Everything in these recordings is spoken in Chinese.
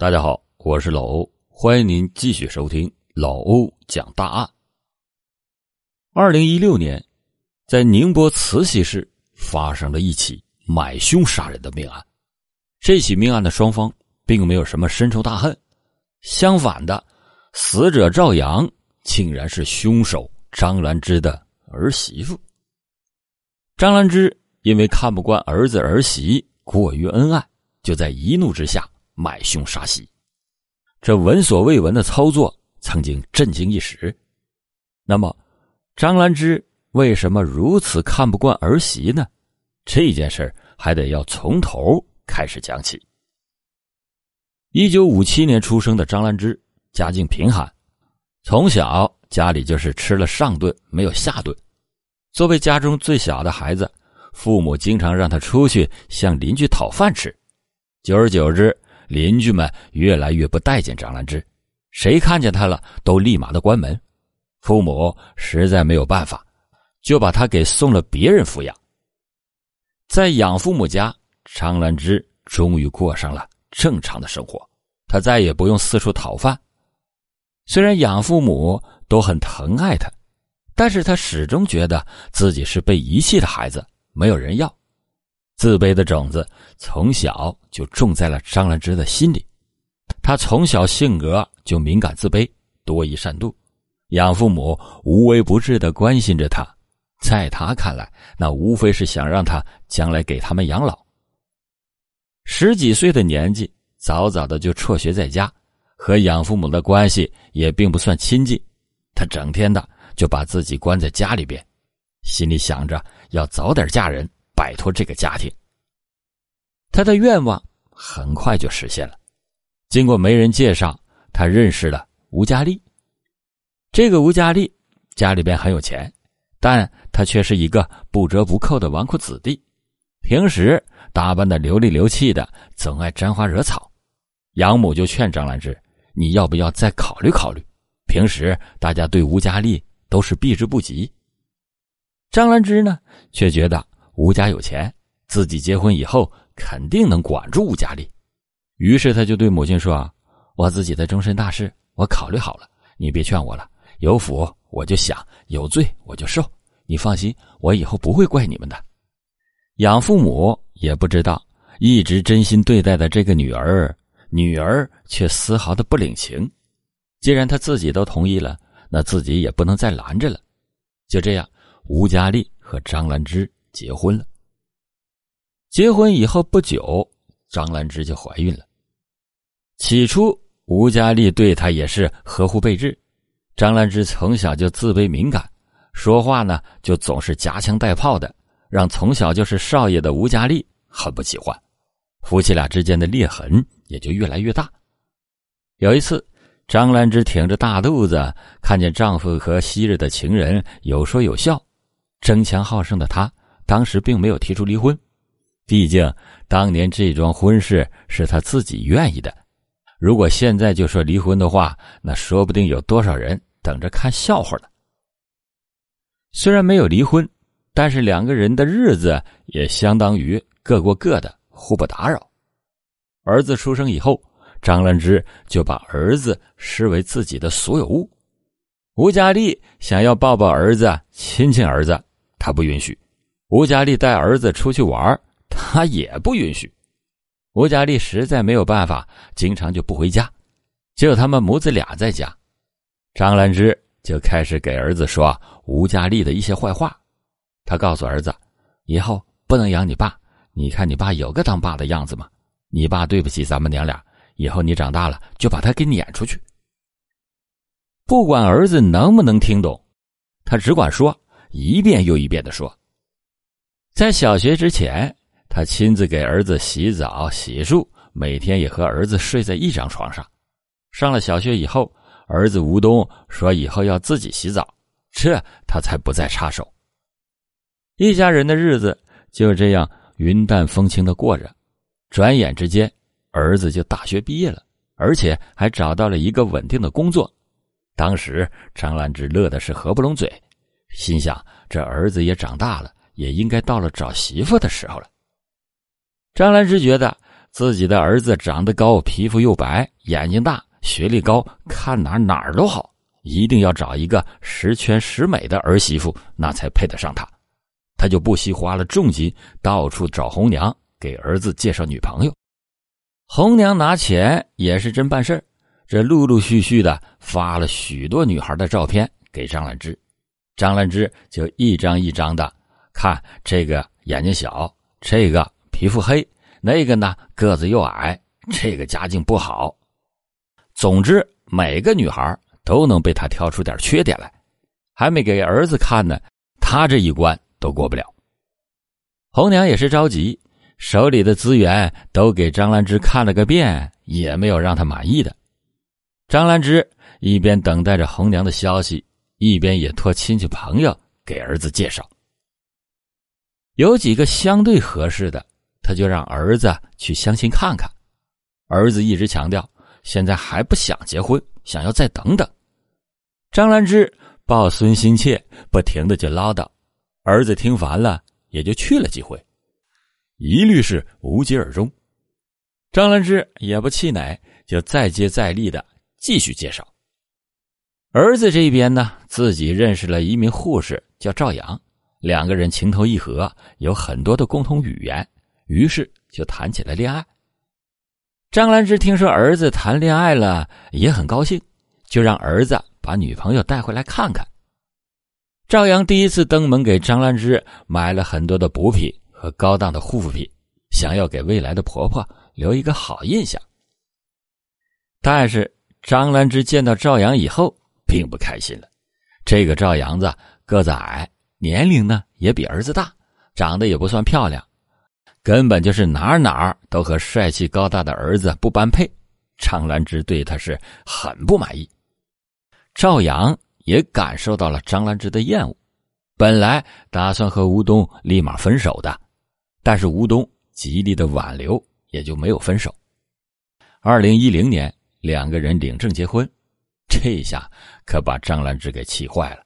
大家好，我是老欧，欢迎您继续收听老欧讲大案。二零一六年，在宁波慈溪市发生了一起买凶杀人的命案。这起命案的双方并没有什么深仇大恨，相反的，死者赵阳竟然是凶手张兰芝的儿媳妇。张兰芝因为看不惯儿子儿媳过于恩爱，就在一怒之下。买凶杀媳，这闻所未闻的操作曾经震惊一时。那么，张兰芝为什么如此看不惯儿媳呢？这件事还得要从头开始讲起。一九五七年出生的张兰芝，家境贫寒，从小家里就是吃了上顿没有下顿。作为家中最小的孩子，父母经常让他出去向邻居讨饭吃，久而久之。邻居们越来越不待见张兰芝，谁看见他了都立马的关门。父母实在没有办法，就把他给送了别人抚养。在养父母家，张兰芝终于过上了正常的生活，他再也不用四处讨饭。虽然养父母都很疼爱他，但是他始终觉得自己是被遗弃的孩子，没有人要。自卑的种子从小就种在了张兰芝的心里，他从小性格就敏感自卑，多疑善妒，养父母无微不至的关心着他，在他看来，那无非是想让他将来给他们养老。十几岁的年纪，早早的就辍学在家，和养父母的关系也并不算亲近，他整天的就把自己关在家里边，心里想着要早点嫁人。摆脱这个家庭，他的愿望很快就实现了。经过媒人介绍，他认识了吴佳丽。这个吴佳丽家里边很有钱，但他却是一个不折不扣的纨绔子弟，平时打扮的流里流气的，总爱沾花惹草。养母就劝张兰芝：“你要不要再考虑考虑？”平时大家对吴佳丽都是避之不及。张兰芝呢，却觉得。吴家有钱，自己结婚以后肯定能管住吴家丽。于是他就对母亲说：“我自己的终身大事，我考虑好了，你别劝我了。有福我就享，有罪我就受。你放心，我以后不会怪你们的。”养父母也不知道，一直真心对待的这个女儿，女儿却丝毫的不领情。既然他自己都同意了，那自己也不能再拦着了。就这样，吴佳丽和张兰芝。结婚了。结婚以后不久，张兰芝就怀孕了。起初，吴佳丽对她也是呵护备至。张兰芝从小就自卑敏感，说话呢就总是夹枪带炮的，让从小就是少爷的吴佳丽很不喜欢。夫妻俩之间的裂痕也就越来越大。有一次，张兰芝挺着大肚子，看见丈夫和昔日的情人有说有笑，争强好胜的她。当时并没有提出离婚，毕竟当年这桩婚事是他自己愿意的。如果现在就说离婚的话，那说不定有多少人等着看笑话呢。虽然没有离婚，但是两个人的日子也相当于各过各的，互不打扰。儿子出生以后，张兰芝就把儿子视为自己的所有物。吴佳丽想要抱抱儿子、亲亲儿子，他不允许。吴佳丽带儿子出去玩，他也不允许。吴佳丽实在没有办法，经常就不回家，只有他们母子俩在家。张兰芝就开始给儿子说吴佳丽的一些坏话。他告诉儿子，以后不能养你爸。你看你爸有个当爸的样子吗？你爸对不起咱们娘俩，以后你长大了就把他给撵出去。不管儿子能不能听懂，他只管说，一遍又一遍的说。在小学之前，他亲自给儿子洗澡、洗漱，每天也和儿子睡在一张床上。上了小学以后，儿子吴东说以后要自己洗澡，这他才不再插手。一家人的日子就这样云淡风轻的过着。转眼之间，儿子就大学毕业了，而且还找到了一个稳定的工作。当时张兰芝乐的是合不拢嘴，心想这儿子也长大了。也应该到了找媳妇的时候了。张兰芝觉得自己的儿子长得高，皮肤又白，眼睛大，学历高，看哪哪儿都好，一定要找一个十全十美的儿媳妇，那才配得上他。他就不惜花了重金，到处找红娘给儿子介绍女朋友。红娘拿钱也是真办事这陆陆续续的发了许多女孩的照片给张兰芝，张兰芝就一张一张的看，这个眼睛小，这个皮肤黑。那个呢，个子又矮，这个家境不好。总之，每个女孩都能被他挑出点缺点来。还没给儿子看呢，他这一关都过不了。红娘也是着急，手里的资源都给张兰芝看了个遍，也没有让她满意的。张兰芝一边等待着红娘的消息，一边也托亲戚朋友给儿子介绍，有几个相对合适的。他就让儿子去相亲看看，儿子一直强调现在还不想结婚，想要再等等。张兰芝抱孙心切，不停的就唠叨，儿子听烦了，也就去了几回，一律是无疾而终。张兰芝也不气馁，就再接再厉的继续介绍。儿子这边呢，自己认识了一名护士，叫赵阳，两个人情投意合，有很多的共同语言。于是就谈起了恋爱。张兰芝听说儿子谈恋爱了，也很高兴，就让儿子把女朋友带回来看看。赵阳第一次登门给张兰芝买了很多的补品和高档的护肤品，想要给未来的婆婆留一个好印象。但是张兰芝见到赵阳以后，并不开心了。这个赵阳子个子矮，年龄呢也比儿子大，长得也不算漂亮。根本就是哪哪都和帅气高大的儿子不般配，张兰芝对他是很不满意。赵阳也感受到了张兰芝的厌恶，本来打算和吴东立马分手的，但是吴东极力的挽留，也就没有分手。二零一零年，两个人领证结婚，这一下可把张兰芝给气坏了。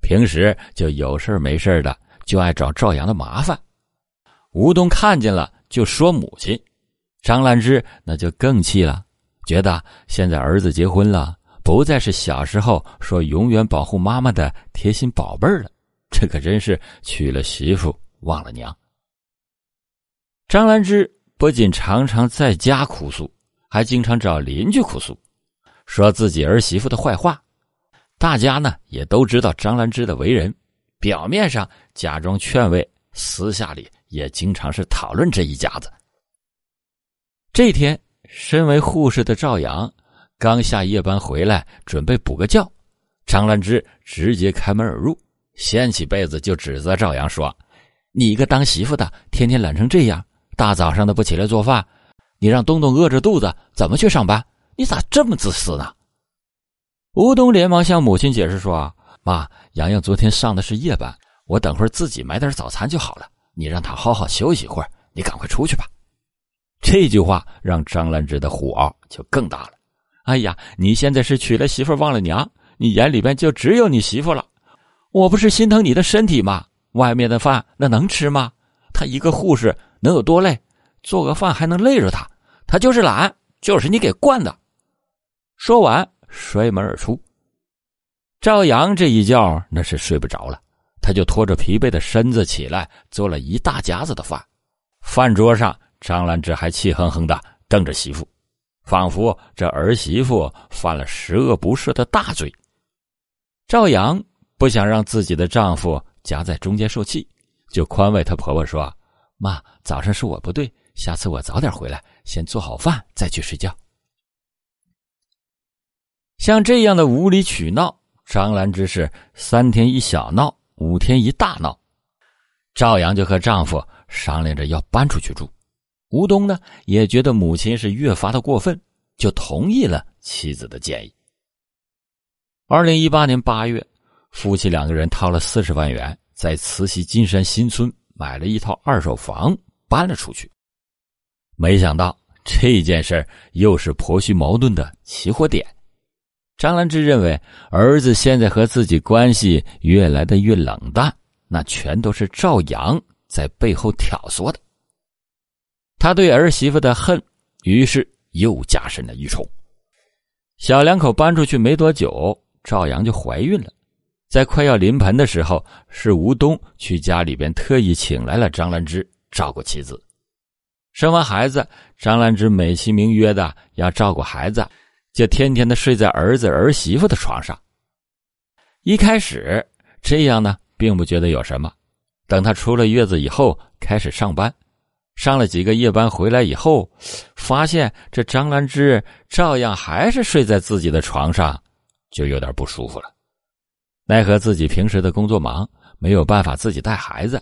平时就有事没事的就爱找赵阳的麻烦。吴东看见了，就说母亲张兰芝那就更气了，觉得现在儿子结婚了，不再是小时候说永远保护妈妈的贴心宝贝了，这可真是娶了媳妇忘了娘。张兰芝不仅常常在家哭诉，还经常找邻居哭诉，说自己儿媳妇的坏话。大家呢也都知道张兰芝的为人，表面上假装劝慰，私下里。也经常是讨论这一家子。这天，身为护士的赵阳刚下夜班回来，准备补个觉，张兰芝直接开门而入，掀起被子就指责赵阳说：“你一个当媳妇的，天天懒成这样，大早上的不起来做饭，你让东东饿着肚子怎么去上班？你咋这么自私呢？”吴东连忙向母亲解释说：“妈，洋洋昨天上的是夜班，我等会儿自己买点早餐就好了。”你让他好好休息一会儿，你赶快出去吧。这句话让张兰芝的火就更大了。哎呀，你现在是娶了媳妇忘了娘，你眼里边就只有你媳妇了。我不是心疼你的身体吗？外面的饭那能吃吗？他一个护士能有多累？做个饭还能累着他？他就是懒，就是你给惯的。说完，摔门而出。赵阳这一觉那是睡不着了。他就拖着疲惫的身子起来，做了一大家子的饭。饭桌上，张兰芝还气哼哼的瞪着媳妇，仿佛这儿媳妇犯了十恶不赦的大罪。赵阳不想让自己的丈夫夹在中间受气，就宽慰她婆婆说：“妈，早上是我不对，下次我早点回来，先做好饭再去睡觉。”像这样的无理取闹，张兰芝是三天一小闹。五天一大闹，赵阳就和丈夫商量着要搬出去住。吴东呢也觉得母亲是越发的过分，就同意了妻子的建议。二零一八年八月，夫妻两个人掏了四十万元，在慈溪金山新村买了一套二手房，搬了出去。没想到这件事又是婆媳矛盾的起火点。张兰芝认为，儿子现在和自己关系越来的越冷淡，那全都是赵阳在背后挑唆的。他对儿媳妇的恨，于是又加深了一重。小两口搬出去没多久，赵阳就怀孕了。在快要临盆的时候，是吴东去家里边特意请来了张兰芝照顾妻子。生完孩子，张兰芝美其名曰的要照顾孩子，就天天的睡在儿子儿媳妇的床上。一开始这样呢，并不觉得有什么。等她出了月子以后，开始上班，上了几个夜班回来以后，发现这张兰芝照样还是睡在自己的床上，就有点不舒服了。奈何自己平时的工作忙，没有办法自己带孩子，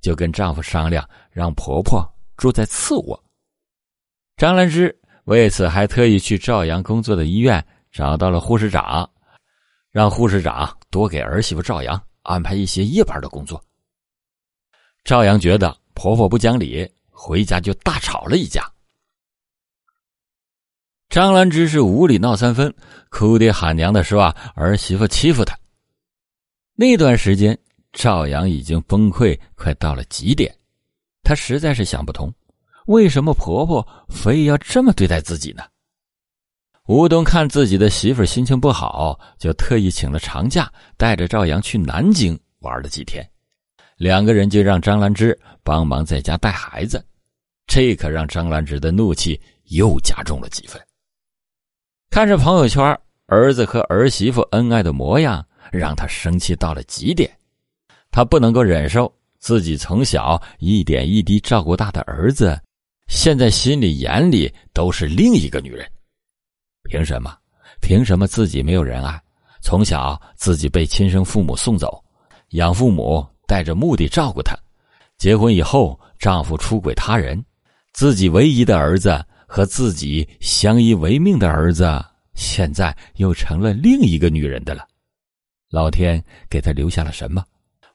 就跟丈夫商量，让婆婆住在次卧。张兰芝为此还特意去赵阳工作的医院找到了护士长，让护士长多给儿媳妇赵阳安排一些夜班的工作。赵阳觉得婆婆不讲理，回家就大吵了一架。张兰芝是无理闹三分，哭爹喊娘的说啊，儿媳妇欺负她。那段时间，赵阳已经崩溃，快到了极点。他实在是想不通，为什么婆婆非要这么对待自己呢？吴东看自己的媳妇心情不好，就特意请了长假，带着赵阳去南京玩了几天。两个人就让张兰芝帮忙在家带孩子，这可让张兰芝的怒气又加重了几分。看着朋友圈儿子和儿媳妇恩爱的模样。让他生气到了极点，他不能够忍受自己从小一点一滴照顾大的儿子，现在心里眼里都是另一个女人。凭什么？凭什么自己没有人爱？从小自己被亲生父母送走，养父母带着目的照顾他，结婚以后丈夫出轨他人，自己唯一的儿子和自己相依为命的儿子，现在又成了另一个女人的了。老天给他留下了什么？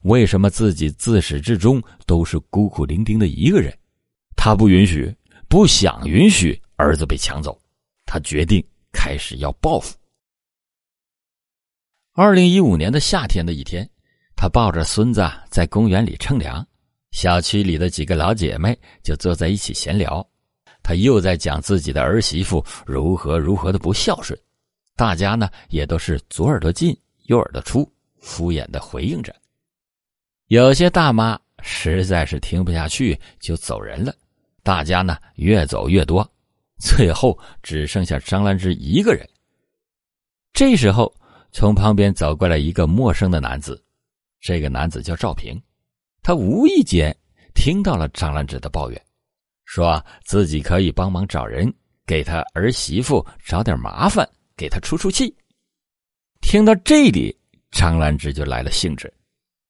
为什么自己自始至终都是孤苦伶仃的一个人？他不允许，不想允许儿子被抢走。他决定开始要报复。二零一五年的夏天的一天，他抱着孙子在公园里乘凉，小区里的几个老姐妹就坐在一起闲聊。他又在讲自己的儿媳妇如何如何的不孝顺，大家呢也都是左耳朵进。右耳朵出，敷衍的回应着。有些大妈实在是听不下去，就走人了。大家呢越走越多，最后只剩下张兰芝一个人。这时候，从旁边走过来一个陌生的男子。这个男子叫赵平，他无意间听到了张兰芝的抱怨，说自己可以帮忙找人给他儿媳妇找点麻烦，给他出出气。听到这里，张兰芝就来了兴致，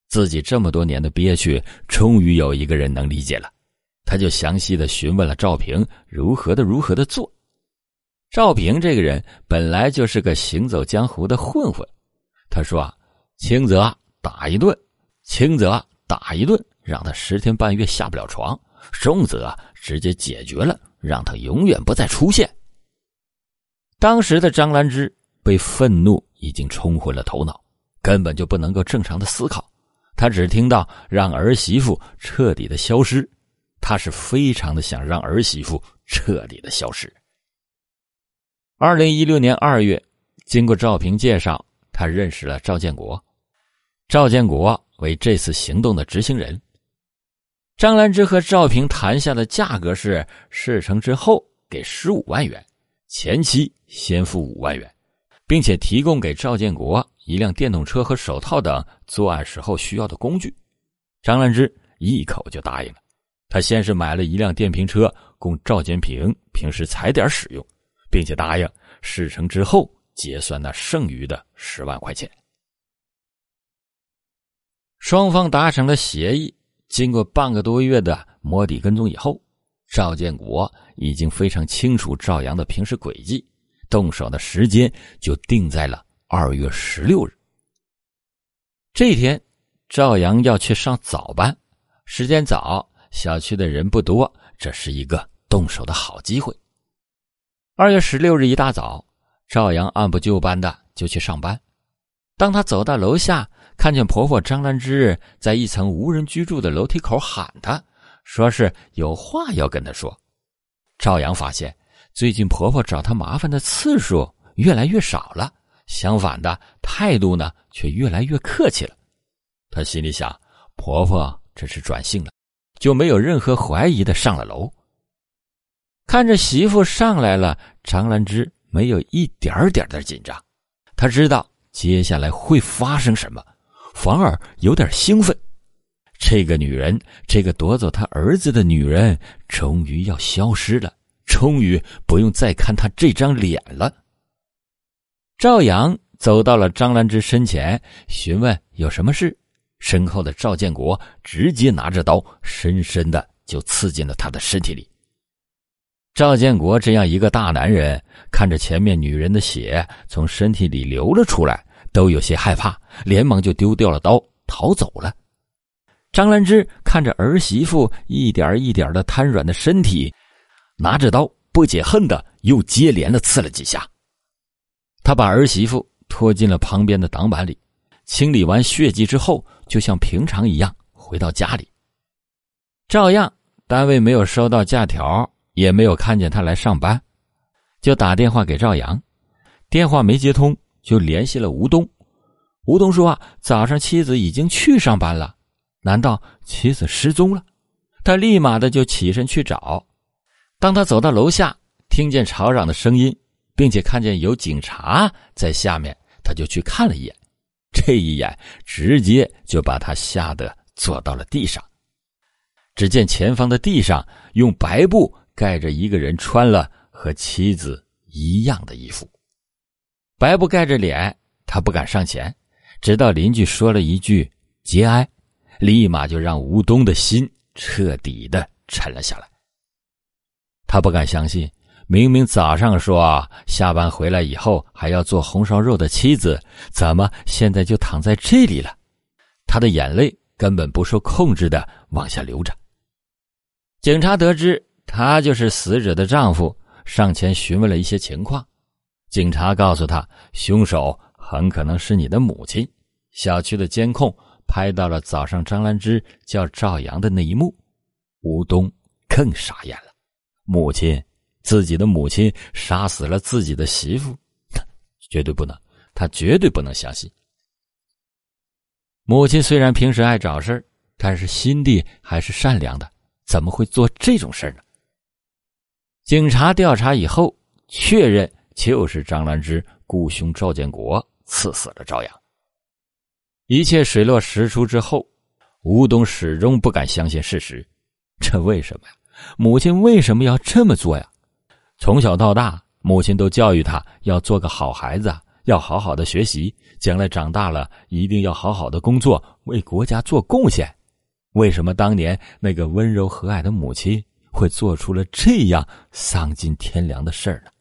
自己这么多年的憋屈，终于有一个人能理解了。他就详细的询问了赵平如何的如何的做。赵平这个人本来就是个行走江湖的混混，他说啊，轻则打一顿，轻则打一顿，让他十天半月下不了床；重则直接解决了，让他永远不再出现。当时的张兰芝被愤怒。已经冲昏了头脑，根本就不能够正常的思考。他只听到让儿媳妇彻底的消失，他是非常的想让儿媳妇彻底的消失。二零一六年二月，经过赵平介绍，他认识了赵建国，赵建国为这次行动的执行人。张兰芝和赵平谈下的价格是事成之后给十五万元，前期先付五万元。并且提供给赵建国一辆电动车和手套等作案时候需要的工具，张兰芝一口就答应了。他先是买了一辆电瓶车供赵建平平时踩点使用，并且答应事成之后结算那剩余的十万块钱。双方达成了协议，经过半个多月的摸底跟踪以后，赵建国已经非常清楚赵阳的平时轨迹。动手的时间就定在了二月十六日。这天，赵阳要去上早班，时间早，小区的人不多，这是一个动手的好机会。二月十六日一大早，赵阳按部就班的就去上班。当他走到楼下，看见婆婆张兰芝在一层无人居住的楼梯口喊他，说是有话要跟他说，赵阳发现，最近婆婆找他麻烦的次数越来越少了，相反的态度呢却越来越客气了。他心里想，婆婆这是转性了，就没有任何怀疑的上了楼。看着媳妇上来了，张兰芝没有一点点的紧张，她知道接下来会发生什么，反而有点兴奋。这个女人，这个夺走他儿子的女人，终于要消失了，终于不用再看她这张脸了。赵阳走到了张兰芝身前，询问有什么事。身后的赵建国直接拿着刀，深深的就刺进了他的身体里。赵建国这样一个大男人，看着前面女人的血从身体里流了出来，都有些害怕，连忙就丢掉了刀，逃走了。张兰芝看着儿媳妇一点一点的瘫软的身体，拿着刀不解恨的又接连的刺了几下。他把儿媳妇拖进了旁边的挡板里，清理完血迹之后，就像平常一样回到家里。照样，单位没有收到假条。也没有看见他来上班，就打电话给赵阳，电话没接通，就联系了吴东。吴东说：“啊，早上妻子已经去上班了，难道妻子失踪了？”他立马的就起身去找。当他走到楼下，听见吵嚷的声音，并且看见有警察在下面，他就去看了一眼。这一眼直接就把他吓得坐到了地上。只见前方的地上用白布。盖着一个人穿了和妻子一样的衣服，白布盖着脸，他不敢上前，直到邻居说了一句“节哀”，立马就让吴东的心彻底的沉了下来。他不敢相信，明明早上说下班回来以后还要做红烧肉的妻子，怎么现在就躺在这里了？他的眼泪根本不受控制的往下流着。警察得知。他就是死者的丈夫，上前询问了一些情况。警察告诉他，凶手很可能是你的母亲。小区的监控拍到了早上张兰芝叫赵阳的那一幕。吴东更傻眼了，母亲，自己的母亲杀死了自己的媳妇，绝对不能，他绝对不能相信。母亲虽然平时爱找事但是心地还是善良的，怎么会做这种事呢？警察调查以后，确认就是张兰芝雇凶赵建国刺死了赵阳。一切水落石出之后，吴东始终不敢相信事实。这为什么呀？母亲为什么要这么做呀？从小到大，母亲都教育他要做个好孩子，要好好的学习，将来长大了一定要好好的工作，为国家做贡献。为什么当年那个温柔和蔼的母亲？会做出了这样丧尽天良的事儿呢？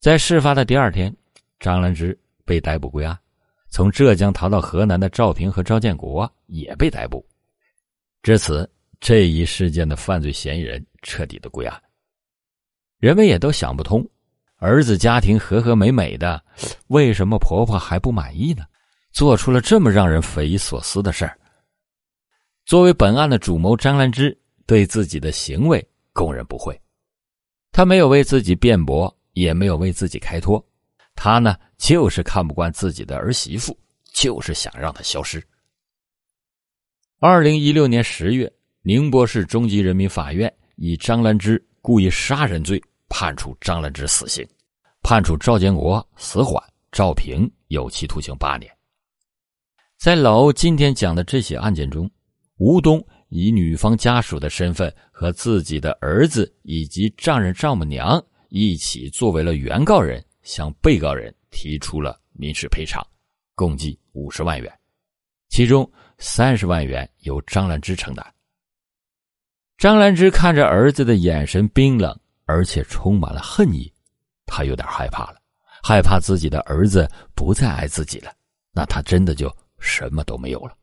在事发的第二天，张兰芝被逮捕归案。从浙江逃到河南的赵平和赵建国也被逮捕。至此，这一事件的犯罪嫌疑人彻底的归案。人们也都想不通，儿子家庭和和美美的，为什么婆婆还不满意呢？做出了这么让人匪夷所思的事儿。作为本案的主谋，张兰芝。对自己的行为供认不讳，他没有为自己辩驳，也没有为自己开脱，他呢就是看不惯自己的儿媳妇，就是想让她消失。二零一六年十月，宁波市中级人民法院以张兰芝故意杀人罪判处张兰芝死刑，判处赵建国死缓，赵平有期徒刑八年。在老欧今天讲的这起案件中，吴东。以女方家属的身份和自己的儿子以及丈人丈母娘一起作为了原告人，向被告人提出了民事赔偿，共计五十万元，其中三十万元由张兰芝承担。张兰芝看着儿子的眼神冰冷，而且充满了恨意，他有点害怕了，害怕自己的儿子不再爱自己了，那他真的就什么都没有了。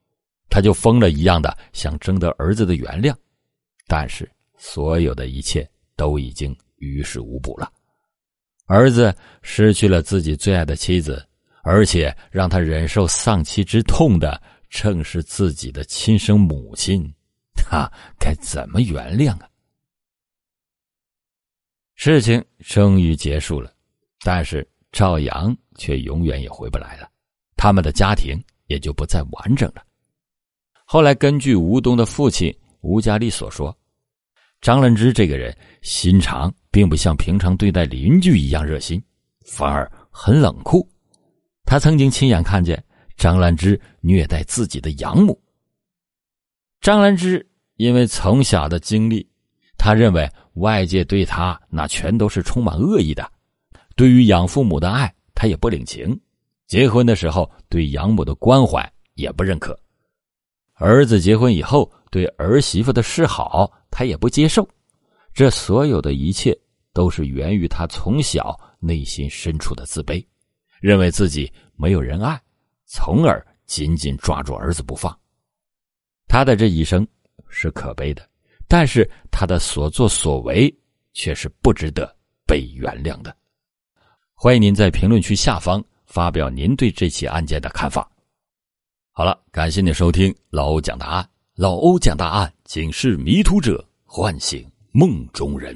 他就疯了一样的想征得儿子的原谅，但是所有的一切都已经于事无补了。儿子失去了自己最爱的妻子，而且让他忍受丧妻之痛的正是自己的亲生母亲，他该怎么原谅啊？事情终于结束了，但是赵阳却永远也回不来了，他们的家庭也就不再完整了。后来，根据吴东的父亲吴家丽所说，张兰芝这个人心肠并不像平常对待邻居一样热心，反而很冷酷。他曾经亲眼看见张兰芝虐待自己的养母。张兰芝因为从小的经历。他认为外界对他那全都是充满恶意的，对于养父母的爱他也不领情，结婚的时候对养母的关怀也不认可，儿子结婚以后对儿媳妇的示好他也不接受，这所有的一切都是源于他从小内心深处的自卑，认为自己没有人爱，从而紧紧抓住儿子不放。他的这一生是可悲的。但是他的所作所为却是不值得被原谅的。欢迎您在评论区下方发表您对这起案件的看法。好了，感谢您收听老欧讲答案。老欧讲答案，警示迷途者，唤醒梦中人。